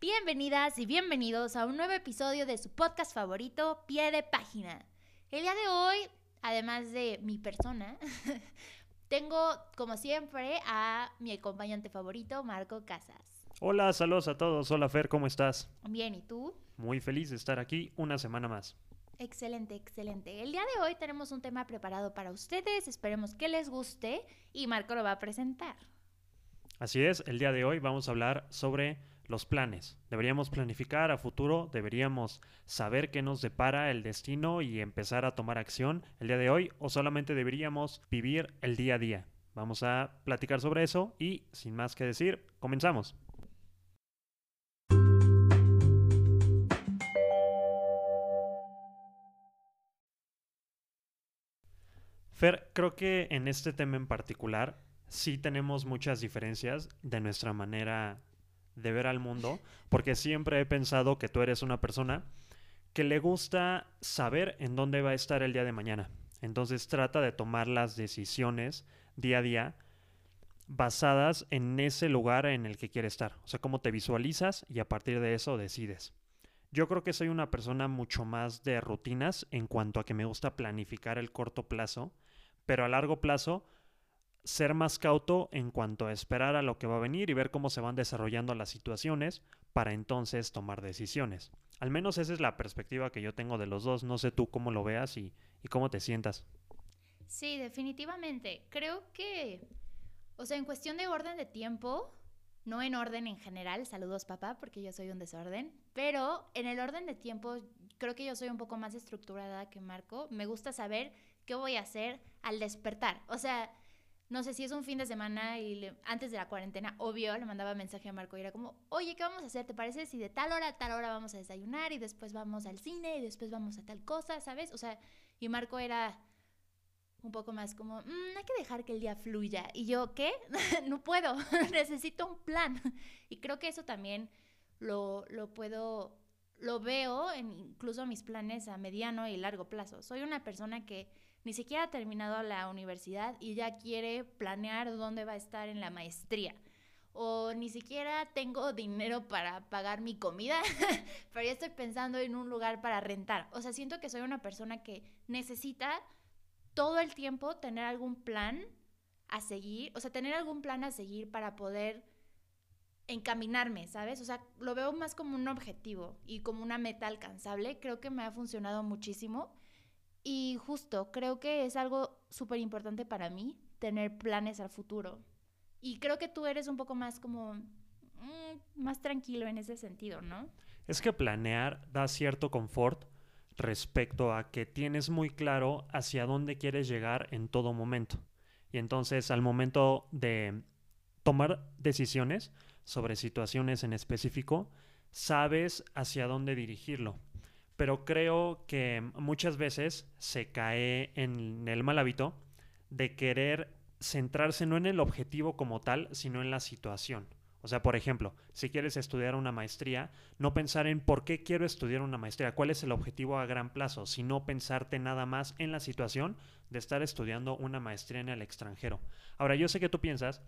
Bienvenidas y bienvenidos a un nuevo episodio de su podcast favorito, Pie de Página. El día de hoy, además de mi persona, tengo como siempre a mi acompañante favorito, Marco Casas. Hola, saludos a todos. Hola Fer, ¿cómo estás? Bien, ¿y tú? Muy feliz de estar aquí una semana más. Excelente, excelente. El día de hoy tenemos un tema preparado para ustedes, esperemos que les guste y Marco lo va a presentar. Así es, el día de hoy vamos a hablar sobre los planes. Deberíamos planificar a futuro, deberíamos saber qué nos depara el destino y empezar a tomar acción el día de hoy o solamente deberíamos vivir el día a día. Vamos a platicar sobre eso y sin más que decir, comenzamos. Fer, creo que en este tema en particular sí tenemos muchas diferencias de nuestra manera de ver al mundo, porque siempre he pensado que tú eres una persona que le gusta saber en dónde va a estar el día de mañana. Entonces trata de tomar las decisiones día a día basadas en ese lugar en el que quiere estar. O sea, cómo te visualizas y a partir de eso decides. Yo creo que soy una persona mucho más de rutinas en cuanto a que me gusta planificar el corto plazo, pero a largo plazo ser más cauto en cuanto a esperar a lo que va a venir y ver cómo se van desarrollando las situaciones para entonces tomar decisiones. Al menos esa es la perspectiva que yo tengo de los dos. No sé tú cómo lo veas y, y cómo te sientas. Sí, definitivamente. Creo que, o sea, en cuestión de orden de tiempo, no en orden en general, saludos papá, porque yo soy un desorden, pero en el orden de tiempo creo que yo soy un poco más estructurada que Marco. Me gusta saber qué voy a hacer al despertar. O sea, no sé si es un fin de semana y antes de la cuarentena, obvio, le mandaba mensaje a Marco y era como, oye, ¿qué vamos a hacer? ¿Te parece si de tal hora a tal hora vamos a desayunar y después vamos al cine y después vamos a tal cosa, ¿sabes? O sea, y Marco era un poco más como, mm, hay que dejar que el día fluya. Y yo, ¿qué? no puedo, necesito un plan. Y creo que eso también lo, lo puedo, lo veo en incluso mis planes a mediano y largo plazo. Soy una persona que ni siquiera ha terminado la universidad y ya quiere planear dónde va a estar en la maestría. O ni siquiera tengo dinero para pagar mi comida, pero ya estoy pensando en un lugar para rentar. O sea, siento que soy una persona que necesita todo el tiempo tener algún plan a seguir, o sea, tener algún plan a seguir para poder encaminarme, ¿sabes? O sea, lo veo más como un objetivo y como una meta alcanzable. Creo que me ha funcionado muchísimo y justo, creo que es algo súper importante para mí tener planes al futuro. Y creo que tú eres un poco más como mm, más tranquilo en ese sentido, ¿no? Es que planear da cierto confort respecto a que tienes muy claro hacia dónde quieres llegar en todo momento. Y entonces al momento de tomar decisiones sobre situaciones en específico, sabes hacia dónde dirigirlo pero creo que muchas veces se cae en el mal hábito de querer centrarse no en el objetivo como tal, sino en la situación. O sea, por ejemplo, si quieres estudiar una maestría, no pensar en por qué quiero estudiar una maestría, cuál es el objetivo a gran plazo, sino pensarte nada más en la situación de estar estudiando una maestría en el extranjero. Ahora, yo sé que tú piensas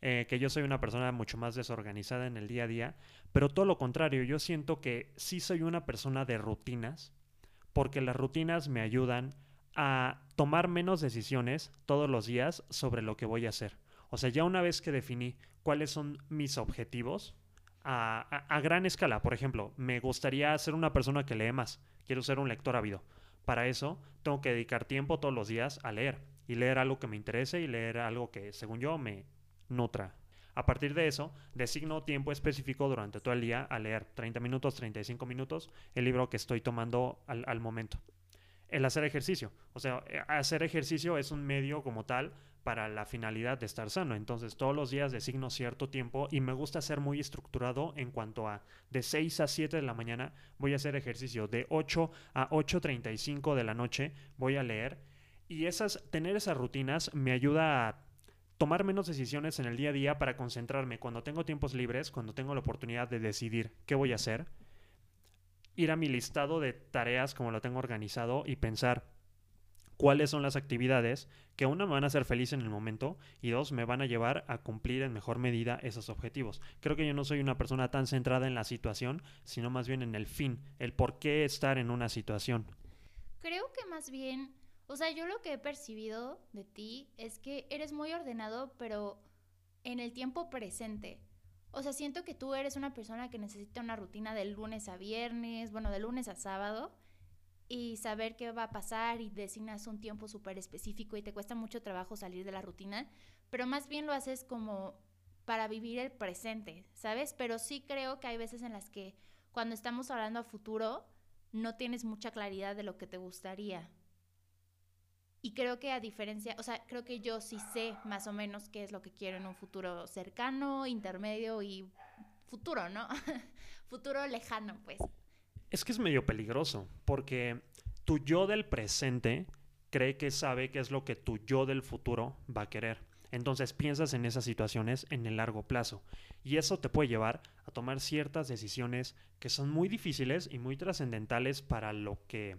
eh, que yo soy una persona mucho más desorganizada en el día a día, pero todo lo contrario, yo siento que sí soy una persona de rutinas, porque las rutinas me ayudan a tomar menos decisiones todos los días sobre lo que voy a hacer. O sea, ya una vez que definí cuáles son mis objetivos, a, a, gran escala, por ejemplo, me gustaría ser una persona que lee más, quiero ser un lector ávido. Para eso tengo que dedicar tiempo todos los días a leer y leer algo que me interese y leer algo que, según yo, me, nutra. A partir de eso, designo tiempo específico durante todo el día a leer 30 minutos, 35 minutos, el libro que estoy tomando al, momento. El hacer ejercicio. O sea, eh, hacer ejercicio es un medio como tal para la finalidad de estar sano. Entonces, todos los días designo cierto tiempo y me gusta ser muy estructurado en cuanto a de 6 a 7 de la mañana voy a hacer ejercicio, de 8 a 8.35 de la noche voy a leer. Y esas, tener esas rutinas me ayuda a tomar menos decisiones en el día a día para concentrarme cuando tengo tiempos libres, cuando tengo la oportunidad de decidir qué voy a hacer, ir a mi listado de tareas como lo tengo organizado y pensar cuáles son las actividades que una me van a hacer feliz en el momento y dos me van a llevar a cumplir en mejor medida esos objetivos. Creo que yo no soy una persona tan centrada en la situación, sino más bien en el fin, el por qué estar en una situación. Creo que más bien, o sea, yo lo que he percibido de ti es que eres muy ordenado, pero en el tiempo presente. O sea, siento que tú eres una persona que necesita una rutina de lunes a viernes, bueno, de lunes a sábado y saber qué va a pasar y designas un tiempo súper específico y te cuesta mucho trabajo salir de la rutina, pero más bien lo haces como para vivir el presente, ¿sabes? Pero sí creo que hay veces en las que cuando estamos hablando a futuro no tienes mucha claridad de lo que te gustaría. Y creo que a diferencia, o sea, creo que yo sí sé más o menos qué es lo que quiero en un futuro cercano, intermedio y futuro, ¿no? futuro lejano, pues. Es que es medio peligroso, porque tu yo del presente cree que sabe qué es lo que tu yo del futuro va a querer. Entonces piensas en esas situaciones en el largo plazo. Y eso te puede llevar a tomar ciertas decisiones que son muy difíciles y muy trascendentales para lo que...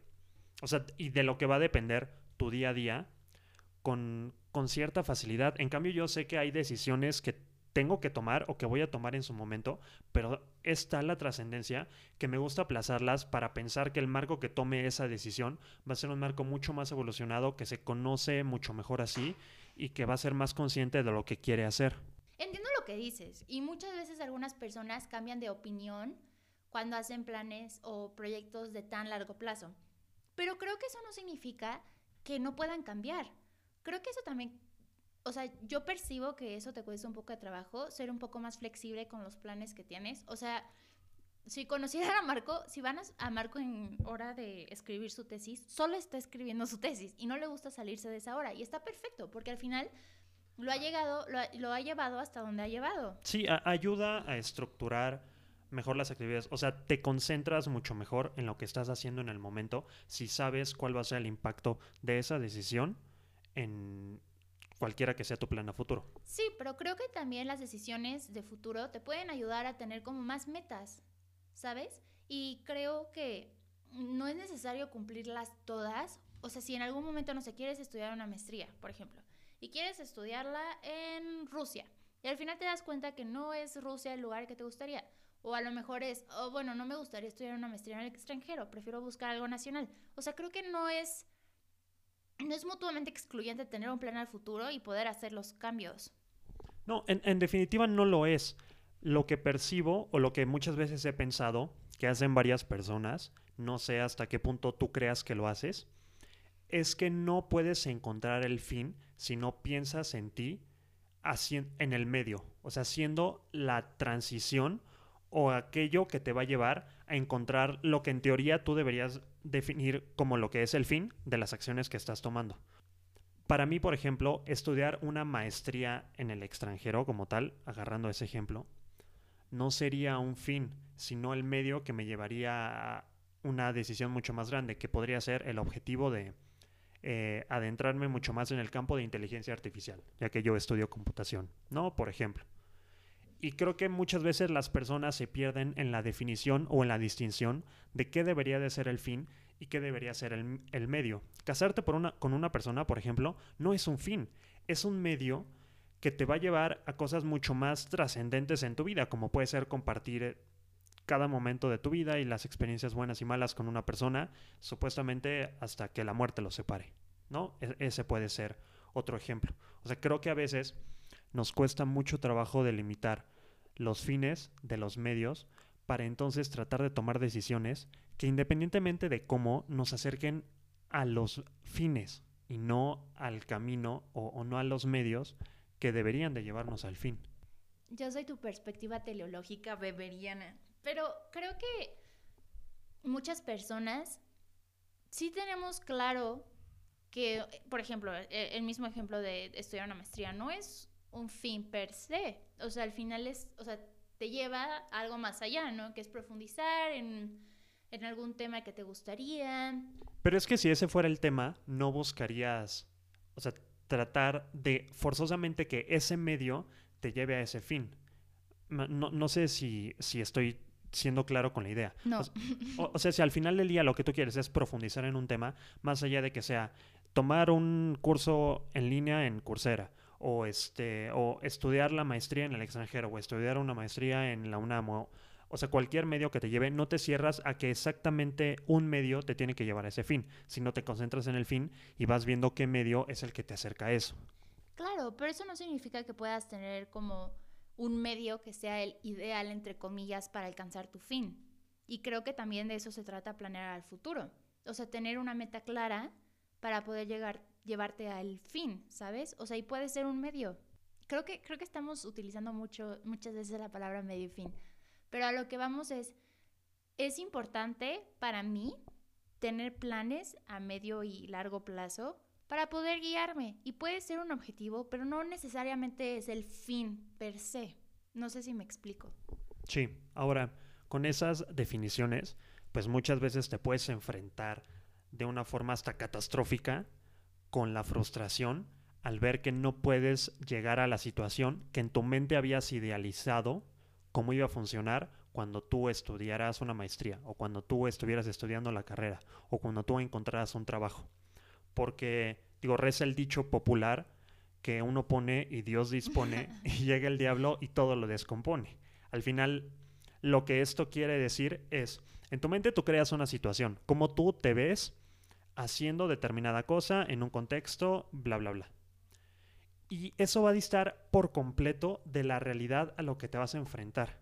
O sea, y de lo que va a depender tu día a día con, con cierta facilidad. En cambio, yo sé que hay decisiones que tengo que tomar o que voy a tomar en su momento, pero está la trascendencia que me gusta aplazarlas para pensar que el marco que tome esa decisión va a ser un marco mucho más evolucionado, que se conoce mucho mejor así y que va a ser más consciente de lo que quiere hacer. Entiendo lo que dices y muchas veces algunas personas cambian de opinión cuando hacen planes o proyectos de tan largo plazo, pero creo que eso no significa que no puedan cambiar. Creo que eso también o sea, yo percibo que eso te cuesta un poco de trabajo, ser un poco más flexible con los planes que tienes. O sea, si conocieran a Marco, si van a Marco en hora de escribir su tesis, solo está escribiendo su tesis y no le gusta salirse de esa hora. Y está perfecto, porque al final lo ha llegado, lo ha, llevado hasta donde ha llevado. Sí, ayuda a estructurar mejor las actividades. O sea, te concentras mucho mejor en lo que estás haciendo en el momento si sabes cuál va a ser el impacto de esa decisión en, cualquiera que sea tu plan a futuro. Sí, pero creo que también las decisiones de futuro te pueden ayudar a tener como más metas, ¿sabes? Y creo que no es necesario cumplirlas todas. O sea, si en algún momento no sé, quieres estudiar una maestría, por ejemplo, y quieres estudiarla en Rusia, y al final te das cuenta que no es Rusia el lugar que te gustaría. O a lo mejor es, oh, bueno, no me gustaría estudiar una maestría en el extranjero, prefiero buscar algo nacional. O sea, creo que no es no es mutuamente excluyente tener un plan al futuro y poder hacer los cambios. No, en, definitiva no lo es. Lo que percibo o lo que muchas veces he pensado que hacen varias personas, no sé hasta qué punto tú creas que lo haces, es que no puedes encontrar el fin si no piensas en ti en el medio, o sea, haciendo la transición o aquello que te va a llevar a encontrar lo que en teoría tú deberías definir como lo que es el fin de las acciones que estás tomando. Para mí, por ejemplo, estudiar una maestría en el extranjero como tal, agarrando ese ejemplo, no sería un fin, sino el medio que me llevaría a una decisión mucho más grande, que podría ser el objetivo de eh, adentrarme mucho más en el campo de inteligencia artificial, ya que yo estudio computación, ¿no? Por ejemplo. Y creo que muchas veces las personas se pierden en la definición o en la distinción de qué debería de ser el fin y qué debería ser el, medio. Casarte con una persona, por ejemplo, no es un fin, es un medio que te va a llevar a cosas mucho más trascendentes en tu vida, como puede ser compartir eh, cada momento de tu vida y las experiencias buenas y malas con una persona, supuestamente hasta que la muerte los separe, ¿no? E-, ese puede ser otro ejemplo. O sea, creo que a veces nos cuesta mucho trabajo delimitar los fines de los medios para entonces tratar de tomar decisiones que independientemente de cómo nos acerquen a los fines y no al camino o, no a los medios que deberían de llevarnos al fin. Yo soy tu perspectiva teleológica beberiana, pero creo que muchas personas sí tenemos claro que, por ejemplo, e, el mismo ejemplo de estudiar una maestría no es un fin per se. O sea, al final es, o sea, te lleva a algo más allá, ¿no? Que es profundizar en, en algún tema que te gustaría. Pero es que si ese fuera el tema, no buscarías, o sea, tratar de forzosamente que ese medio te lleve a ese fin. No, no sé si, si estoy siendo claro con la idea. No. O, sea, si al final del día lo que tú quieres es profundizar en un tema, más allá de que sea tomar un curso en línea en Coursera o este o estudiar la maestría en el extranjero o estudiar una maestría en la UNAM o, o sea, cualquier medio que te lleve, no te cierras a que exactamente un medio te tiene que llevar a ese fin, sino te concentras en el fin y vas viendo qué medio es el que te acerca a eso. Claro, pero eso no significa que puedas tener como un medio que sea el ideal, entre comillas, para alcanzar tu fin. Y creo que también de eso se trata planear al futuro. O sea, tener una meta clara para poder llegar, llevarte al fin, ¿sabes? O sea, y puede ser un medio. Creo que, creo que estamos utilizando mucho, muchas veces la palabra medio y fin. Pero a lo que vamos es, es importante para mí tener planes a medio y largo plazo para poder guiarme. Y puede ser un objetivo, pero no necesariamente es el fin per se. No sé si me explico. Sí, ahora, con esas definiciones, pues muchas veces te puedes enfrentar de una forma hasta catastrófica con la frustración al ver que no puedes llegar a la situación que en tu mente habías idealizado cómo iba a funcionar cuando tú estudiaras una maestría o cuando tú estuvieras estudiando la carrera o cuando tú encontraras un trabajo. Porque, digo, reza el dicho popular que uno pone y Dios dispone y llega el diablo y todo lo descompone. Al final, lo que esto quiere decir es, en tu mente tú creas una situación, cómo tú te ves haciendo determinada cosa en un contexto, bla, bla, bla. Y eso va a distar por completo de la realidad a lo que te vas a enfrentar.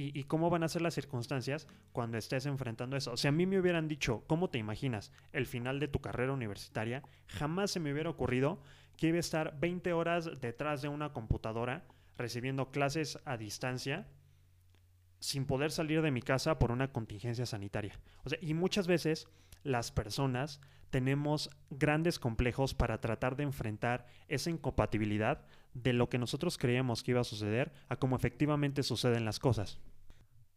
Y, cómo van a ser las circunstancias cuando estés enfrentando eso. Si a mí me hubieran dicho, ¿cómo te imaginas el final de tu carrera universitaria? Jamás se me hubiera ocurrido que iba a estar 20 horas detrás de una computadora recibiendo clases a distancia sin poder salir de mi casa por una contingencia sanitaria. O sea, y muchas veces las personas tenemos grandes complejos para tratar de enfrentar esa incompatibilidad de lo que nosotros creíamos que iba a suceder a cómo efectivamente suceden las cosas.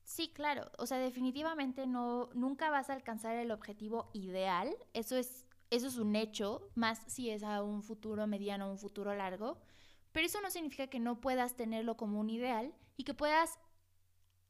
Sí, claro. O sea, definitivamente no, nunca vas a alcanzar el objetivo ideal. Eso es, eso es un hecho, más si es a un futuro mediano o un futuro largo. Pero eso no significa que no puedas tenerlo como un ideal y que puedas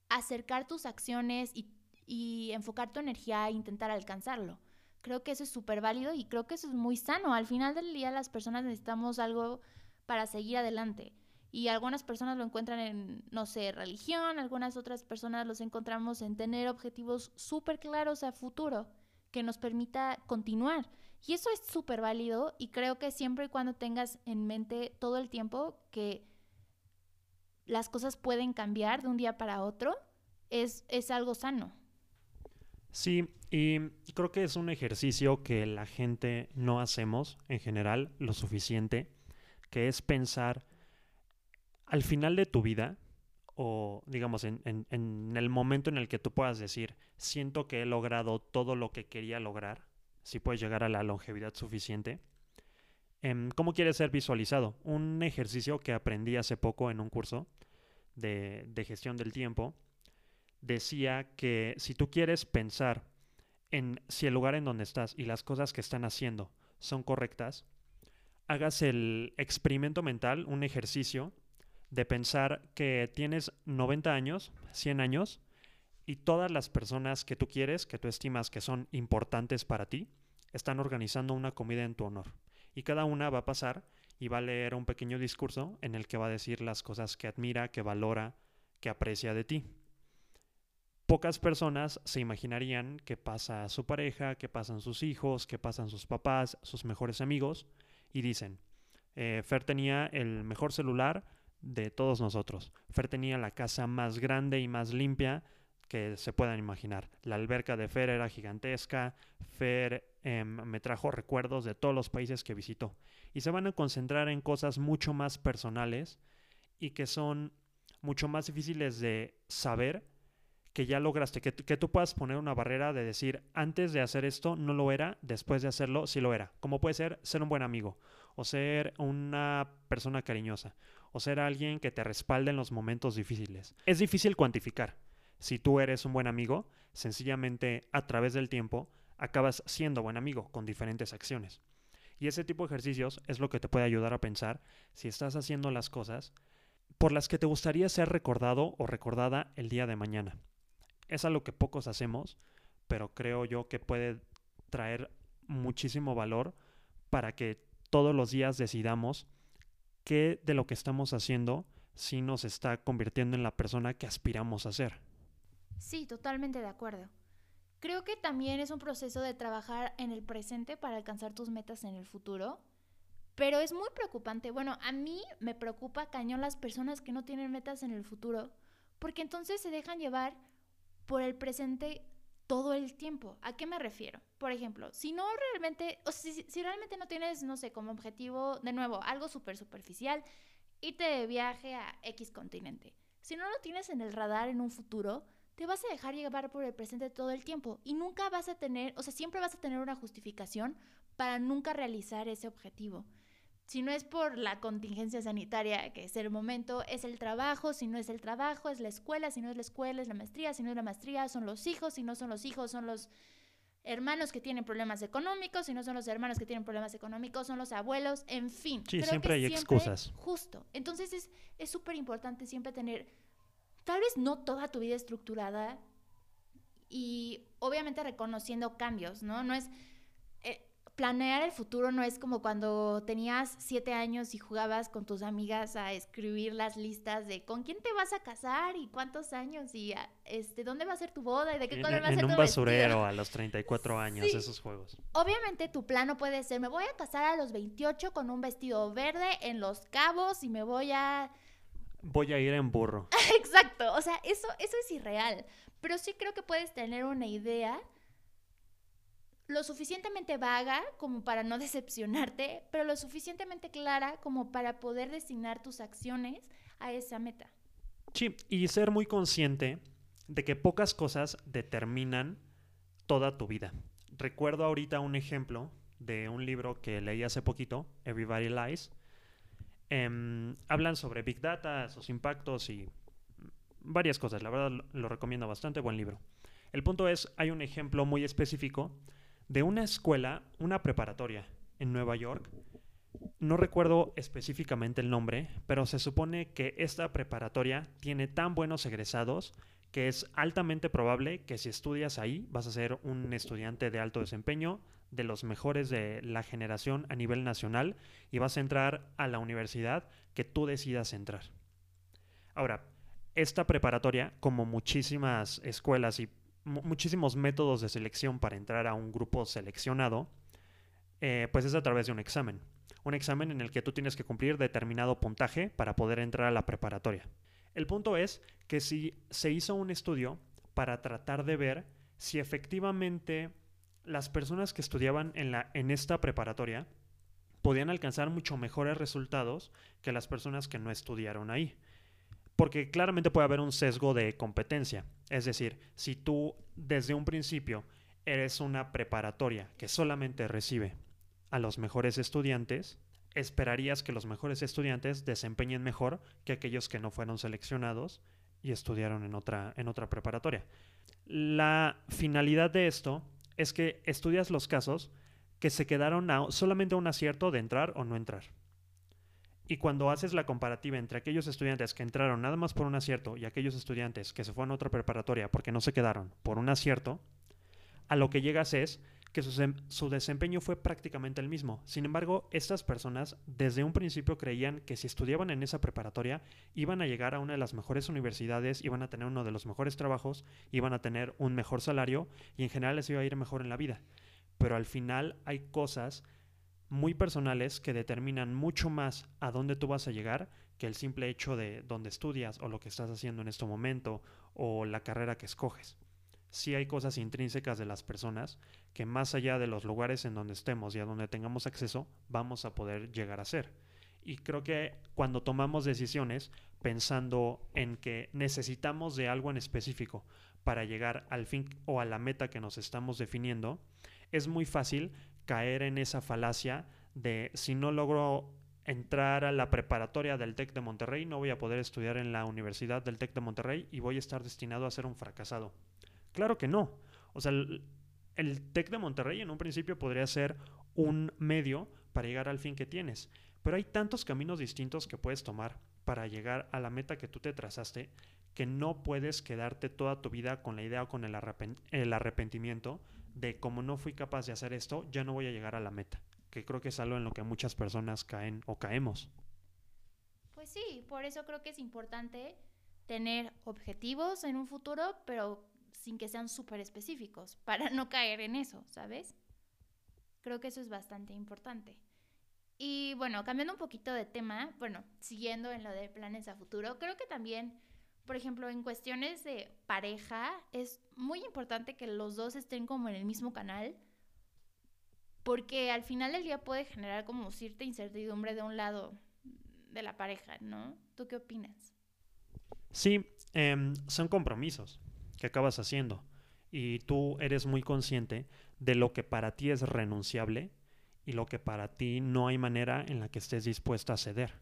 acercar tus acciones y, y enfocar tu energía a intentar alcanzarlo. Creo que eso es súper válido y creo que eso es muy sano. Al final del día las personas necesitamos algo para seguir adelante. Y algunas personas lo encuentran en, no sé, religión, algunas otras personas los encontramos en tener objetivos súper claros a futuro que nos permita continuar. Y eso es súper válido y creo que siempre y cuando tengas en mente todo el tiempo que las cosas pueden cambiar de un día para otro, es, es algo sano. Sí, y creo que es un ejercicio que la gente no hacemos en general lo suficiente, que es pensar al final de tu vida, o digamos en, en, el momento en el que tú puedas decir, siento que he logrado todo lo que quería lograr, si puedes llegar a la longevidad suficiente, em, ¿cómo quieres ser visualizado? Un ejercicio que aprendí hace poco en un curso de, de gestión del tiempo decía que si tú quieres pensar en si el lugar en donde estás y las cosas que están haciendo son correctas, hagas el experimento mental, un ejercicio de pensar que tienes 90 años, 100 años, y todas las personas que tú quieres, que tú estimas que son importantes para ti, están organizando una comida en tu honor. Y cada una va a pasar y va a leer un pequeño discurso en el que va a decir las cosas que admira, que valora, que aprecia de ti pocas personas se imaginarían que pasa su pareja, que pasan sus hijos, que pasan sus papás, sus mejores amigos, y dicen, eh, Fer tenía el mejor celular de todos nosotros. Fer tenía la casa más grande y más limpia que se puedan imaginar. La alberca de Fer era gigantesca. Fer em, me trajo recuerdos de todos los países que visitó. Y se van a concentrar en cosas mucho más personales y que son mucho más difíciles de saber que ya lograste, que, que, tú puedas poner una barrera de decir, antes de hacer esto no lo era, después de hacerlo sí lo era. Como puede ser ser un buen amigo, o ser una persona cariñosa, o ser alguien que te respalde en los momentos difíciles. Es difícil cuantificar. Si tú eres un buen amigo, sencillamente a través del tiempo acabas siendo buen amigo con diferentes acciones. Y ese tipo de ejercicios es lo que te puede ayudar a pensar si estás haciendo las cosas por las que te gustaría ser recordado o recordada el día de mañana. Es algo que pocos hacemos, pero creo yo que puede traer muchísimo valor para que todos los días decidamos qué de lo que estamos haciendo sí nos está convirtiendo en la persona que aspiramos a ser. Sí, totalmente de acuerdo. Creo que también es un proceso de trabajar en el presente para alcanzar tus metas en el futuro. Pero es muy preocupante. Bueno, a mí me preocupa cañón las personas que no tienen metas en el futuro, porque entonces se dejan llevar por el presente todo el tiempo. ¿A qué me refiero? Por ejemplo, si no realmente, o si, si realmente no tienes, no sé, como objetivo, de nuevo, algo súper superficial, irte de viaje a X continente. Si no lo tienes en el radar en un futuro, te vas a dejar llevar por el presente todo el tiempo y nunca vas a tener, o sea, siempre vas a tener una justificación para nunca realizar ese objetivo. Si no es por la contingencia sanitaria, que es el momento, es el trabajo, si no es el trabajo, es la escuela, si no es la escuela, es la maestría, si no es la maestría, son los hijos, si no son los hijos, son los hermanos que tienen problemas económicos, si no son los hermanos que tienen problemas económicos, son los abuelos, en fin. Sí, siempre hay excusas. Justo. Entonces es súper importante siempre tener tal vez no toda tu vida estructurada y obviamente reconociendo cambios, ¿no? No es... Planear el futuro no es como cuando tenías siete años y jugabas con tus amigas a escribir las listas de con quién te vas a casar y cuántos años y ah, este dónde va a ser tu boda y de qué color va a ser tu En un basurero a los 34 años, esos juegos. Obviamente tu plan no puede ser, me voy a casar a los 28 con un vestido verde en Los Cabos y me voy a voy a ir en burro. Exacto, o sea, eso, eso es irreal. Pero sí creo que puedes tener una idea lo suficientemente vaga como para no decepcionarte, pero lo suficientemente clara como para poder designar tus acciones a esa meta. Sí, y ser muy consciente de que pocas cosas determinan toda tu vida. Recuerdo ahorita un ejemplo de un libro que leí hace poquito, Everybody Lies, Em, hablan sobre Big Data, sus impactos y varias cosas. La verdad lo recomiendo bastante, buen libro. El punto es, hay un ejemplo muy específico de una escuela, una preparatoria en Nueva York. No recuerdo específicamente el nombre, pero se supone que esta preparatoria tiene tan buenos egresados que es altamente probable que si estudias ahí vas a ser un estudiante de alto desempeño, de los mejores de la generación a nivel nacional y vas a entrar a la universidad que tú decidas entrar. Ahora, esta preparatoria, como muchísimas escuelas y muchísimos métodos de selección para entrar a un grupo seleccionado, eh, pues es a través de un examen. Un examen en el que tú tienes que cumplir determinado puntaje para poder entrar a la preparatoria. El punto es que si se hizo un estudio para tratar de ver si efectivamente las personas que estudiaban en, la, en esta preparatoria podían alcanzar mucho mejores resultados que las personas que no estudiaron ahí. Porque claramente puede haber un sesgo de competencia. Es decir, si tú desde un principio eres una preparatoria que solamente recibe a los mejores estudiantes, esperarías que los mejores estudiantes desempeñen mejor que aquellos que no fueron seleccionados y estudiaron en otra, en otra preparatoria. La finalidad de esto es que estudias los casos que se quedaron solamente a un acierto de entrar o no entrar. Y cuando haces la comparativa entre aquellos estudiantes que entraron nada más por un acierto y aquellos estudiantes que se fueron a otra preparatoria porque no se quedaron por un acierto, a lo que llegas es que su, su, desempeño fue prácticamente el mismo. Sin embargo, estas personas desde un principio creían que si estudiaban en esa preparatoria iban a llegar a una de las mejores universidades, iban a tener uno de los mejores trabajos, iban a tener un mejor salario y en general les iba a ir mejor en la vida. Pero al final hay cosas muy personales que determinan mucho más a dónde tú vas a llegar que el simple hecho de dónde estudias o lo que estás haciendo en este momento o la carrera que escoges sí hay cosas intrínsecas de las personas que más allá de los lugares en donde estemos y a donde tengamos acceso, vamos a poder llegar a ser. Y creo que cuando tomamos decisiones pensando en que necesitamos de algo en específico para llegar al fin o a la meta que nos estamos definiendo, es muy fácil caer en esa falacia de si no logro entrar a la preparatoria del TEC de Monterrey, no voy a poder estudiar en la Universidad del TEC de Monterrey y voy a estar destinado a ser un fracasado. Claro que no. O sea, el, TEC de Monterrey en un principio podría ser un medio para llegar al fin que tienes. Pero hay tantos caminos distintos que puedes tomar para llegar a la meta que tú te trazaste que no puedes quedarte toda tu vida con la idea o con el, arrepentimiento de como no fui capaz de hacer esto, ya no voy a llegar a la meta. que creo que es algo en lo que muchas personas caen o caemos. Pues sí, por eso creo que es importante tener objetivos en un futuro, pero sin que sean súper específicos, para no caer en eso, ¿sabes? Creo que eso es bastante importante. Y bueno, cambiando un poquito de tema, bueno, siguiendo en lo de planes a futuro, creo que también, por ejemplo, en cuestiones de pareja, es muy importante que los dos estén como en el mismo canal, porque al final del día puede generar como cierta incertidumbre de un lado de la pareja, ¿no? ¿Tú qué opinas? Sí, em, son compromisos que acabas haciendo y tú eres muy consciente de lo que para ti es renunciable y lo que para ti no hay manera en la que estés dispuesta a ceder.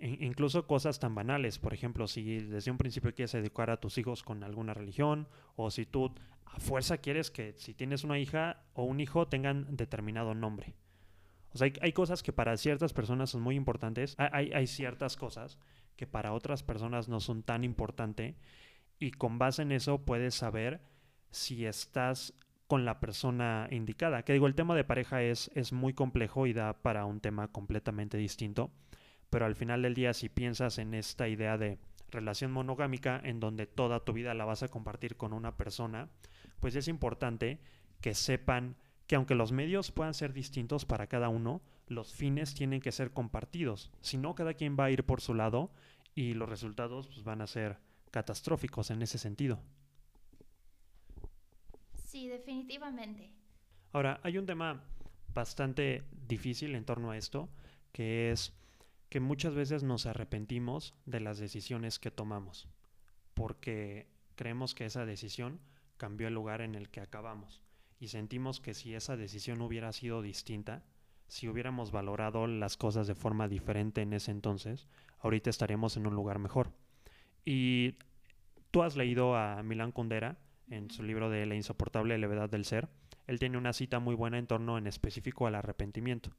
Incluso cosas tan banales, por ejemplo, si desde un principio quieres educar a tus hijos con alguna religión o si tú a fuerza quieres que si tienes una hija o un hijo tengan determinado nombre. O sea, hay, cosas que para ciertas personas son muy importantes, hay, ciertas cosas que para otras personas no son tan importantes y con base en eso puedes saber si estás con la persona indicada. Que digo, el tema de pareja es, es muy complejo y da para un tema completamente distinto, pero al final del día si piensas en esta idea de relación monogámica en donde toda tu vida la vas a compartir con una persona, pues es importante que sepan que aunque los medios puedan ser distintos para cada uno, los fines tienen que ser compartidos. Si no, cada quien va a ir por su lado y los resultados pues, van a ser catastróficos en ese sentido. Sí, definitivamente. Ahora, hay un tema bastante difícil en torno a esto, que es que muchas veces nos arrepentimos de las decisiones que tomamos, porque creemos que esa decisión cambió el lugar en el que acabamos y sentimos que si esa decisión hubiera sido distinta, si hubiéramos valorado las cosas de forma diferente en ese entonces, ahorita estaríamos en un lugar mejor. Y tú has leído a Milán Kundera en su libro de La insoportable levedad del ser. Él tiene una cita muy buena en torno en específico al arrepentimiento.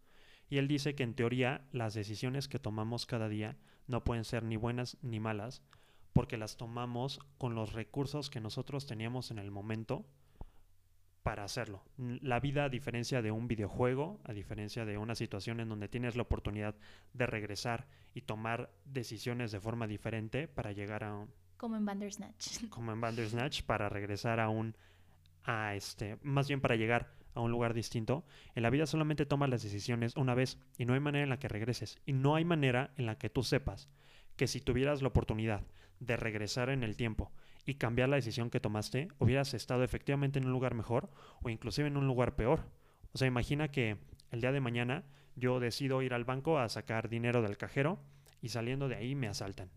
Y él dice que en teoría las decisiones que tomamos cada día no pueden ser ni buenas ni malas, porque las tomamos con los recursos que nosotros teníamos en el momento para hacerlo. La vida, a diferencia de un videojuego, a diferencia de una situación en donde tienes la oportunidad de regresar y tomar decisiones de forma diferente para llegar a un... Como en Bandersnatch. Como en Bandersnatch, para regresar a un... a este... más bien para llegar a un lugar distinto. En la vida solamente tomas las decisiones una vez y no hay manera en la que regreses. Y no hay manera en la que tú sepas que si tuvieras la oportunidad de regresar en el tiempo y cambiar la decisión que tomaste, hubieras estado efectivamente en un lugar mejor o inclusive en un lugar peor. O sea, imagina que el día de mañana yo decido ir al banco a sacar dinero del cajero y saliendo de ahí me asaltan.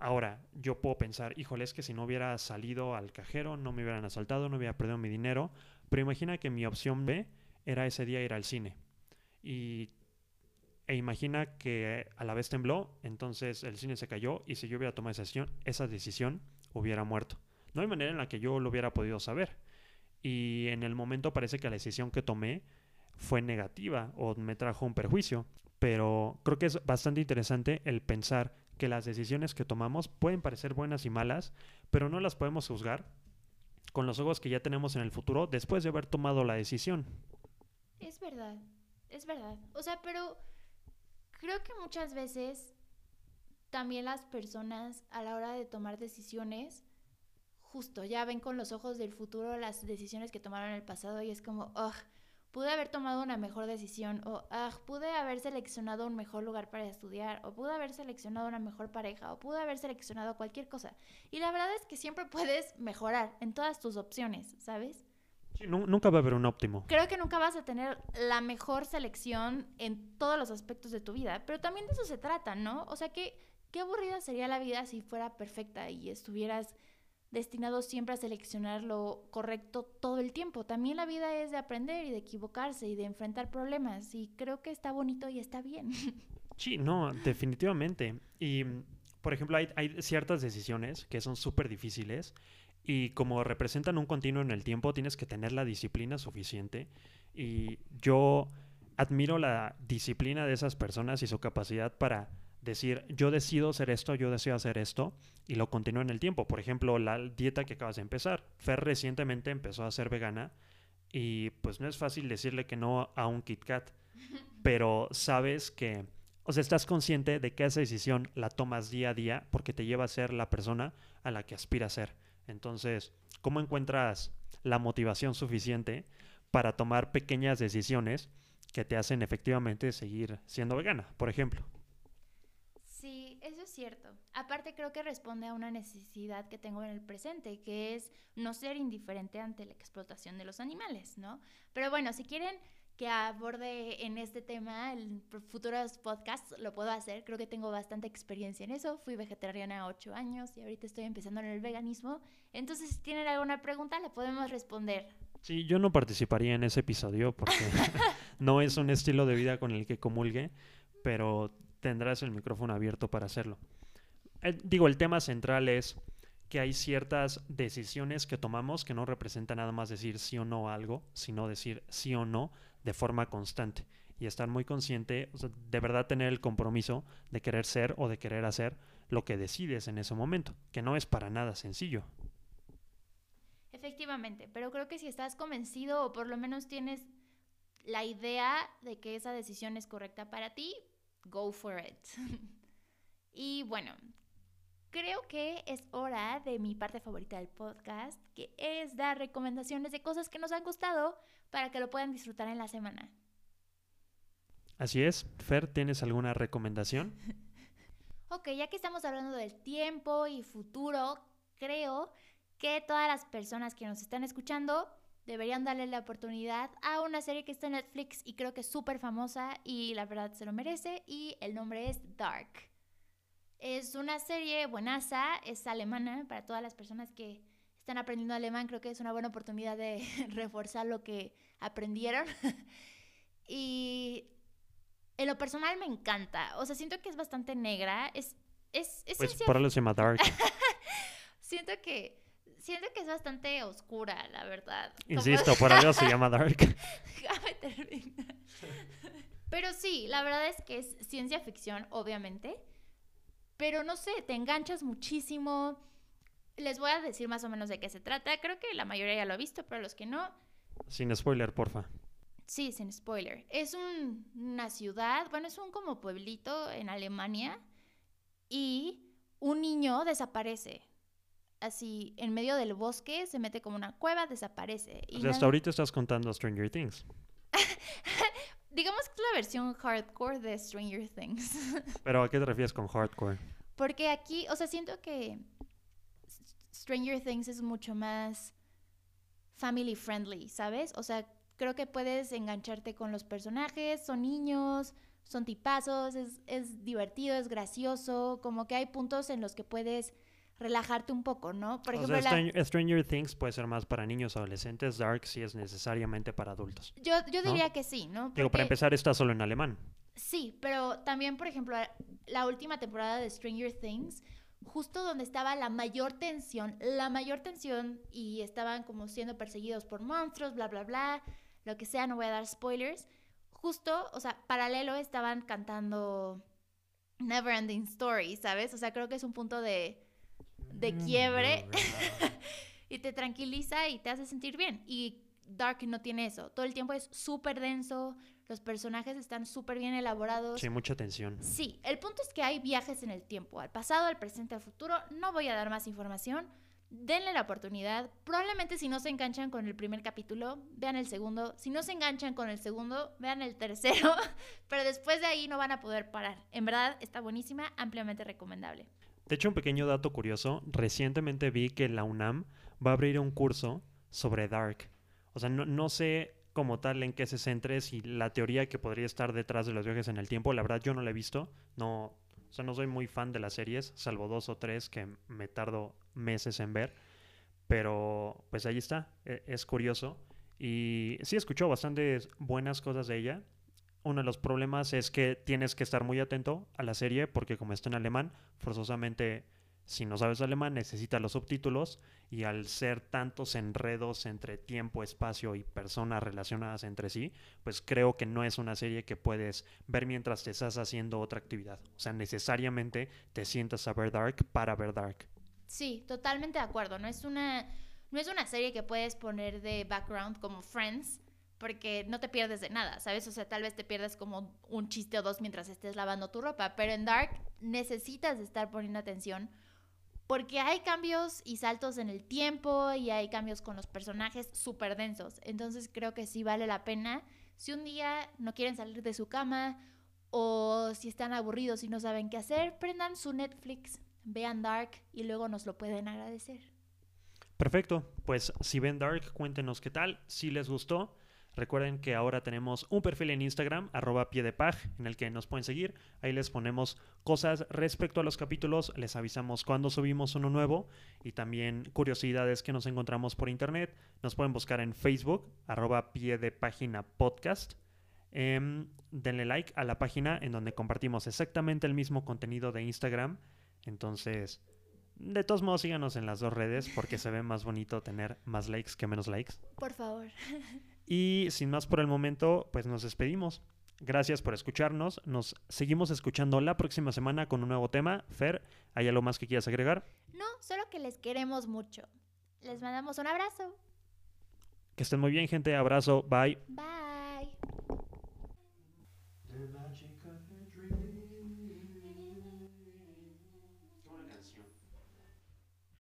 Ahora, yo puedo pensar, híjole, es que si no hubiera salido al cajero, no me hubieran asaltado, no hubiera perdido mi dinero, pero imagina que mi opción B era ese día ir al cine. Y e imagina que a la vez tembló, entonces el cine se cayó y si yo hubiera tomado esa decisión, esa decisión hubiera muerto. No hay manera en la que yo lo hubiera podido saber. Y en el momento parece que la decisión que tomé fue negativa o me trajo un perjuicio. Pero creo que es bastante interesante el pensar que las decisiones que tomamos pueden parecer buenas y malas, pero no las podemos juzgar con los ojos que ya tenemos en el futuro después de haber tomado la decisión. Es verdad, es verdad. O sea, pero Creo que muchas veces también las personas a la hora de tomar decisiones, justo ya ven con los ojos del futuro las decisiones que tomaron en el pasado y es como, oh, pude haber tomado una mejor decisión o ah, pude haber seleccionado un mejor lugar para estudiar o pude haber seleccionado una mejor pareja o pude haber seleccionado cualquier cosa. Y la verdad es que siempre puedes mejorar en todas tus opciones, ¿sabes? nunca va a haber un óptimo. Creo que nunca vas a tener la mejor selección en todos los aspectos de tu vida, pero también de eso se trata, ¿no? O sea, que qué aburrida sería la vida si fuera perfecta y estuvieras destinado siempre a seleccionar lo correcto todo el tiempo. También la vida es de aprender y de equivocarse y de enfrentar problemas y creo que está bonito y está bien. Sí, no, definitivamente. Y, por ejemplo, hay, hay ciertas decisiones que son súper difíciles y como representan un continuo en el tiempo, tienes que tener la disciplina suficiente. Y yo admiro la disciplina de esas personas y su capacidad para decir, yo decido hacer esto, yo deseo hacer esto, y lo continúo en el tiempo. Por ejemplo, la dieta que acabas de empezar. Fer recientemente empezó a ser vegana y pues no es fácil decirle que no a un Kit Kat, pero sabes que, o sea, estás consciente de que esa decisión la tomas día a día porque te lleva a ser la persona a la que aspiras a ser. Entonces, ¿cómo encuentras la motivación suficiente para tomar pequeñas decisiones que te hacen efectivamente seguir siendo vegana, por ejemplo? Eso es cierto. Aparte creo que responde a una necesidad que tengo en el presente, que es no ser indiferente ante la explotación de los animales, ¿no? Pero bueno, si quieren que aborde en este tema en futuros podcasts, lo puedo hacer. Creo que tengo bastante experiencia en eso. Fui vegetariana ocho años y ahorita estoy empezando en el veganismo. Entonces, si tienen alguna pregunta, la podemos responder. Sí, yo no participaría en ese episodio porque no es un estilo de vida con el que comulgue, pero tendrás el micrófono abierto para hacerlo. Eh, digo, el tema central es que hay ciertas decisiones que tomamos que no representan nada más decir sí o no a algo, sino decir sí o no de forma constante y estar muy consciente, de verdad tener el compromiso de querer ser o de querer hacer lo que decides en ese momento, que no es para nada sencillo. Efectivamente, pero creo que si estás convencido o por lo menos tienes la idea de que esa decisión es correcta para ti, go for it. y bueno, creo que es hora de mi parte favorita del podcast, que es dar recomendaciones de cosas que nos han gustado para que lo puedan disfrutar en la semana. Así es. Fer, ¿tienes alguna recomendación? ok, ya que estamos hablando del tiempo y futuro, creo que todas las personas que nos están escuchando deberían darle la oportunidad a una serie que está en Netflix y creo que es súper famosa y la verdad se lo merece y el nombre es Dark. Es una serie buenaza, es alemana para todas las personas que están aprendiendo alemán, creo que es una buena oportunidad de reforzar lo que aprendieron. y en lo personal me encanta, o sea, siento que es bastante negra, es... es, es pues por eso se llama Dark. siento que siento que es bastante oscura, la verdad. Insisto, por algo se llama Dark. Pero sí, la verdad es que es ciencia ficción, obviamente. Pero no sé, te enganchas muchísimo. Les voy a decir más o menos de qué se trata. Creo que la mayoría ya lo ha visto, pero los que no. Sin spoiler, porfa. Sí, sin spoiler. Es una ciudad, bueno, es un como pueblito en Alemania y un niño desaparece así en medio del bosque, se mete como una cueva, desaparece. Y hasta ahorita estás contando Stranger Things. Digamos que es la versión hardcore de Stranger Things. Pero ¿a qué te refieres con hardcore? Porque aquí, o sea, siento que Stranger Things es mucho más family friendly, ¿sabes? O sea, creo que puedes engancharte con los personajes, son niños, son tipazos, es, es divertido, es gracioso, como que hay puntos en los que puedes relajarte un poco, ¿no? Por ejemplo, Stranger, Things puede ser más para niños adolescentes, Dark sí es necesariamente para adultos. Yo, yo diría que sí, ¿no? Digo, para empezar está solo en alemán. Sí, pero también, por ejemplo, la última temporada de Stranger Things, justo donde estaba la mayor tensión, la mayor tensión y estaban como siendo perseguidos por monstruos, bla, bla, bla, lo que sea, no voy a dar spoilers. Justo, o sea, paralelo estaban cantando Never Ending Story, ¿sabes? O sea, creo que es un punto de de mm, quiebre y te tranquiliza y te hace sentir bien. Y Dark no tiene eso. Todo el tiempo es súper denso, los personajes están súper bien elaborados. Sí, mucha tensión. Sí, el punto es que hay viajes en el tiempo, al pasado, al presente, al futuro. No voy a dar más información. Denle la oportunidad. Probablemente si no se enganchan con el primer capítulo, vean el segundo. Si no se enganchan con el segundo, vean el tercero. Pero después de ahí no van a poder parar. En verdad está buenísima, ampliamente recomendable. De hecho, un pequeño dato curioso, recientemente vi que la UNAM va a abrir un curso sobre Dark. O sea, no, sé como tal en qué se centre, si la teoría que podría estar detrás de los viajes en el tiempo, la verdad yo no la he visto, no, o sea, no soy muy fan de las series, salvo dos o tres que me tardo meses en ver, pero pues ahí está, e, es curioso. Y sí escuchó bastantes buenas cosas de ella, uno de los problemas es que tienes que estar muy atento a la serie porque como está en alemán, forzosamente si no sabes alemán necesitas los subtítulos y al ser tantos enredos entre tiempo, espacio y personas relacionadas entre sí, pues creo que no es una serie que puedes ver mientras te estás haciendo otra actividad. O sea, necesariamente te sientas a ver Dark para ver Dark. Sí, totalmente de acuerdo. No es una no es una serie que puedes poner de background como Friends, porque no te pierdes de nada, ¿sabes? O sea, tal vez te pierdas como un chiste o dos mientras estés lavando tu ropa, pero en Dark necesitas estar poniendo atención porque hay cambios y saltos en el tiempo y hay cambios con los personajes súper densos. Entonces creo que sí vale la pena. Si un día no quieren salir de su cama o si están aburridos y no saben qué hacer, prendan su Netflix, vean Dark y luego nos lo pueden agradecer. Perfecto, pues si ven Dark, cuéntenos qué tal, si les gustó. Recuerden que ahora tenemos un perfil en Instagram, arroba pie de en el que nos pueden seguir. Ahí les ponemos cosas respecto a los capítulos, les avisamos cuando subimos uno nuevo y también curiosidades que nos encontramos por internet. Nos pueden buscar en Facebook, arroba pie de página podcast. Em, denle like a la página en donde compartimos exactamente el mismo contenido de Instagram. Entonces, de todos modos, síganos en las dos redes porque se ve más bonito tener más likes que menos likes. Por favor. Y sin más por el momento, pues nos despedimos. Gracias por escucharnos. Nos seguimos escuchando la próxima semana con un nuevo tema. Fer, ¿hay algo más que quieras agregar? No, solo que les queremos mucho. Les mandamos un abrazo. Que estén muy bien, gente. Abrazo. Bye. Bye.